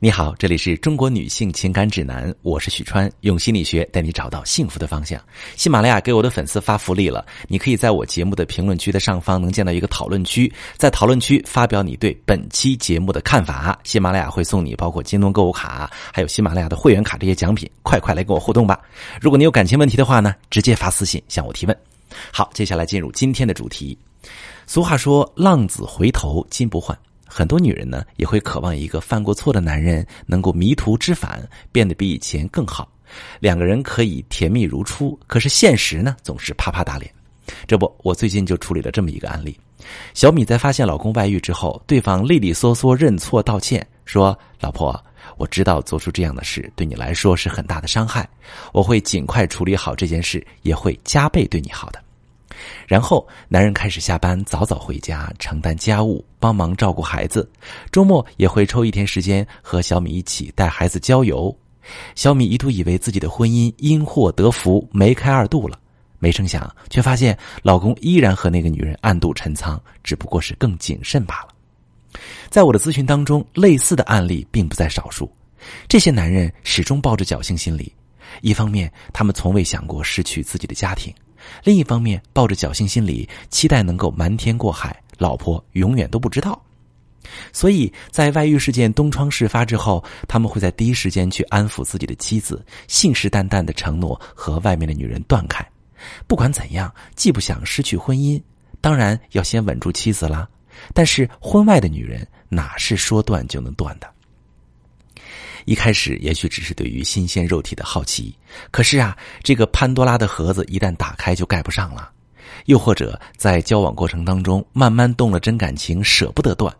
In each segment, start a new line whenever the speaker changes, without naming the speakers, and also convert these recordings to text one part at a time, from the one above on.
你好，这里是中国女性情感指南，我是许川，用心理学带你找到幸福的方向。喜马拉雅给我的粉丝发福利了，你可以在我节目的评论区的上方能见到一个讨论区，在讨论区发表你对本期节目的看法，喜马拉雅会送你包括京东购物卡，还有喜马拉雅的会员卡这些奖品，快快来跟我互动吧！如果你有感情问题的话呢，直接发私信向我提问。好，接下来进入今天的主题。俗话说，浪子回头金不换。很多女人呢，也会渴望一个犯过错的男人能够迷途知返，变得比以前更好，两个人可以甜蜜如初。可是现实呢，总是啪啪打脸。这不，我最近就处理了这么一个案例：小米在发现老公外遇之后，对方利利索索认错道歉，说：“老婆，我知道做出这样的事对你来说是很大的伤害，我会尽快处理好这件事，也会加倍对你好的。”然后，男人开始下班早早回家，承担家务，帮忙照顾孩子。周末也会抽一天时间和小米一起带孩子郊游。小米一度以为自己的婚姻因祸得福，梅开二度了。没成想，却发现老公依然和那个女人暗度陈仓，只不过是更谨慎罢了。在我的咨询当中，类似的案例并不在少数。这些男人始终抱着侥幸心理，一方面，他们从未想过失去自己的家庭。另一方面，抱着侥幸心理，期待能够瞒天过海，老婆永远都不知道。所以在外遇事件东窗事发之后，他们会在第一时间去安抚自己的妻子，信誓旦旦的承诺和外面的女人断开。不管怎样，既不想失去婚姻，当然要先稳住妻子啦。但是婚外的女人哪是说断就能断的？一开始也许只是对于新鲜肉体的好奇，可是啊，这个潘多拉的盒子一旦打开就盖不上了。又或者在交往过程当中慢慢动了真感情，舍不得断，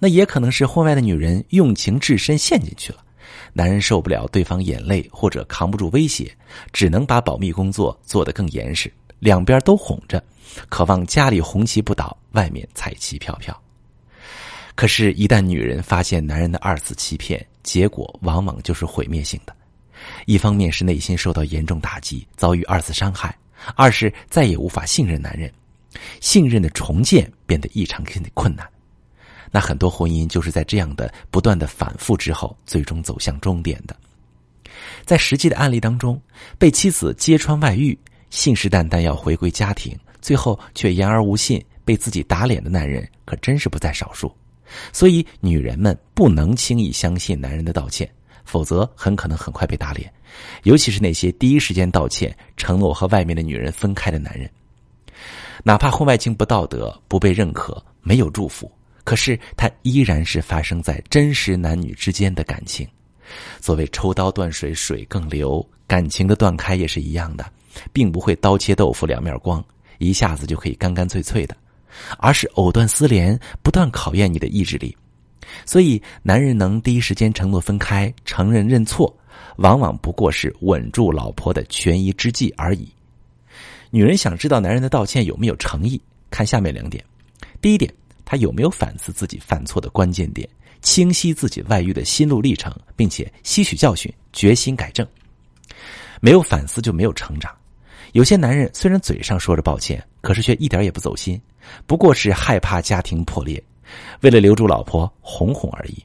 那也可能是婚外的女人用情至深陷进去了。男人受不了对方眼泪或者扛不住威胁，只能把保密工作做得更严实，两边都哄着，渴望家里红旗不倒，外面彩旗飘飘。可是，一旦女人发现男人的二次欺骗，结果往往就是毁灭性的。一方面是内心受到严重打击，遭遇二次伤害；二是再也无法信任男人，信任的重建变得异常困难。那很多婚姻就是在这样的不断的反复之后，最终走向终点的。在实际的案例当中，被妻子揭穿外遇，信誓旦旦要回归家庭，最后却言而无信，被自己打脸的男人，可真是不在少数。所以，女人们不能轻易相信男人的道歉，否则很可能很快被打脸。尤其是那些第一时间道歉、承诺和外面的女人分开的男人，哪怕婚外情不道德、不被认可、没有祝福，可是他依然是发生在真实男女之间的感情。所谓抽刀断水，水更流，感情的断开也是一样的，并不会刀切豆腐两面光，一下子就可以干干脆脆的。而是藕断丝连，不断考验你的意志力。所以，男人能第一时间承诺分开、承认认错，往往不过是稳住老婆的权宜之计而已。女人想知道男人的道歉有没有诚意，看下面两点：第一点，他有没有反思自己犯错的关键点，清晰自己外遇的心路历程，并且吸取教训，决心改正。没有反思就没有成长。有些男人虽然嘴上说着抱歉，可是却一点也不走心。不过是害怕家庭破裂，为了留住老婆哄哄而已。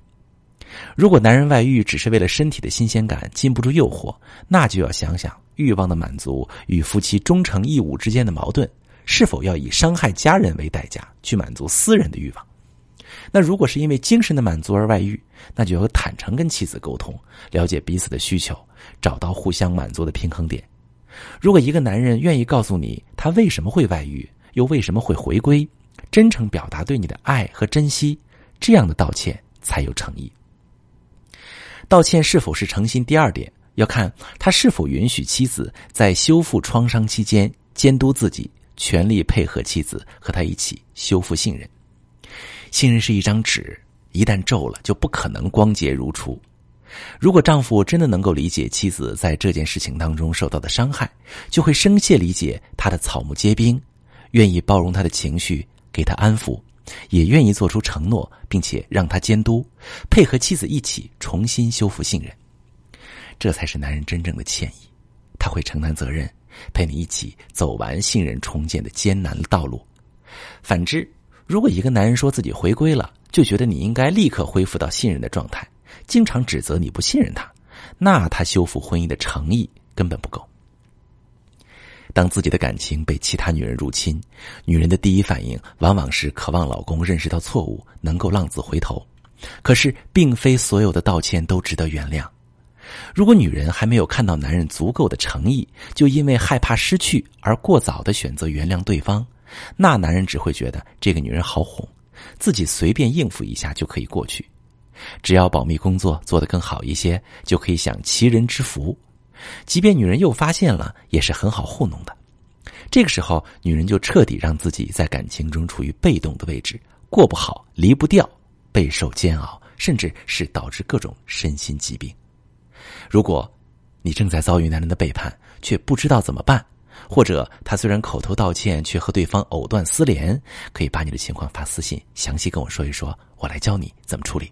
如果男人外遇只是为了身体的新鲜感，禁不住诱惑，那就要想想欲望的满足与夫妻忠诚义务之间的矛盾，是否要以伤害家人为代价去满足私人的欲望。那如果是因为精神的满足而外遇，那就要坦诚跟妻子沟通，了解彼此的需求，找到互相满足的平衡点。如果一个男人愿意告诉你他为什么会外遇，又为什么会回归？真诚表达对你的爱和珍惜，这样的道歉才有诚意。道歉是否是诚心？第二点要看他是否允许妻子在修复创伤期间监督自己，全力配合妻子和他一起修复信任。信任是一张纸，一旦皱了，就不可能光洁如初。如果丈夫真的能够理解妻子在这件事情当中受到的伤害，就会深切理解她的草木皆兵。愿意包容他的情绪，给他安抚，也愿意做出承诺，并且让他监督，配合妻子一起重新修复信任。这才是男人真正的歉意，他会承担责任，陪你一起走完信任重建的艰难道路。反之，如果一个男人说自己回归了，就觉得你应该立刻恢复到信任的状态，经常指责你不信任他，那他修复婚姻的诚意根本不够。当自己的感情被其他女人入侵，女人的第一反应往往是渴望老公认识到错误，能够浪子回头。可是，并非所有的道歉都值得原谅。如果女人还没有看到男人足够的诚意，就因为害怕失去而过早的选择原谅对方，那男人只会觉得这个女人好哄，自己随便应付一下就可以过去。只要保密工作做得更好一些，就可以享其人之福。即便女人又发现了，也是很好糊弄的。这个时候，女人就彻底让自己在感情中处于被动的位置，过不好，离不掉，备受煎熬，甚至是导致各种身心疾病。如果你正在遭遇男人的背叛，却不知道怎么办，或者他虽然口头道歉，却和对方藕断丝连，可以把你的情况发私信，详细跟我说一说，我来教你怎么处理。